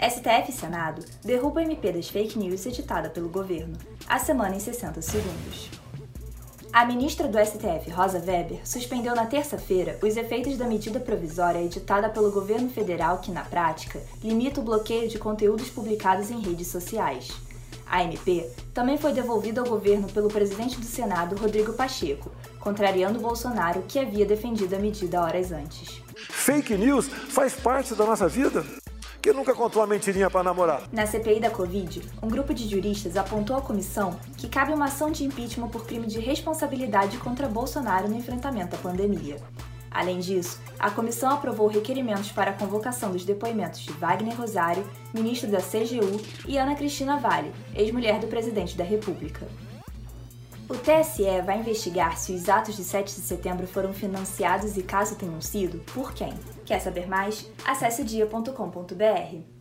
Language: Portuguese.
STF e Senado derruba MP das fake news editada pelo governo. A semana em 60 segundos. A ministra do STF, Rosa Weber, suspendeu na terça-feira os efeitos da medida provisória editada pelo governo federal que, na prática, limita o bloqueio de conteúdos publicados em redes sociais. A MP também foi devolvida ao governo pelo presidente do Senado, Rodrigo Pacheco, contrariando Bolsonaro, que havia defendido a medida horas antes. Fake news faz parte da nossa vida? Que nunca contou uma mentirinha para namorar. Na CPI da Covid, um grupo de juristas apontou à comissão que cabe uma ação de impeachment por crime de responsabilidade contra Bolsonaro no enfrentamento à pandemia. Além disso, a comissão aprovou requerimentos para a convocação dos depoimentos de Wagner Rosário, ministro da CGU, e Ana Cristina Vale, ex-mulher do presidente da República. O TSE vai investigar se os atos de 7 de setembro foram financiados e, caso tenham sido, por quem. Quer saber mais? Acesse dia.com.br.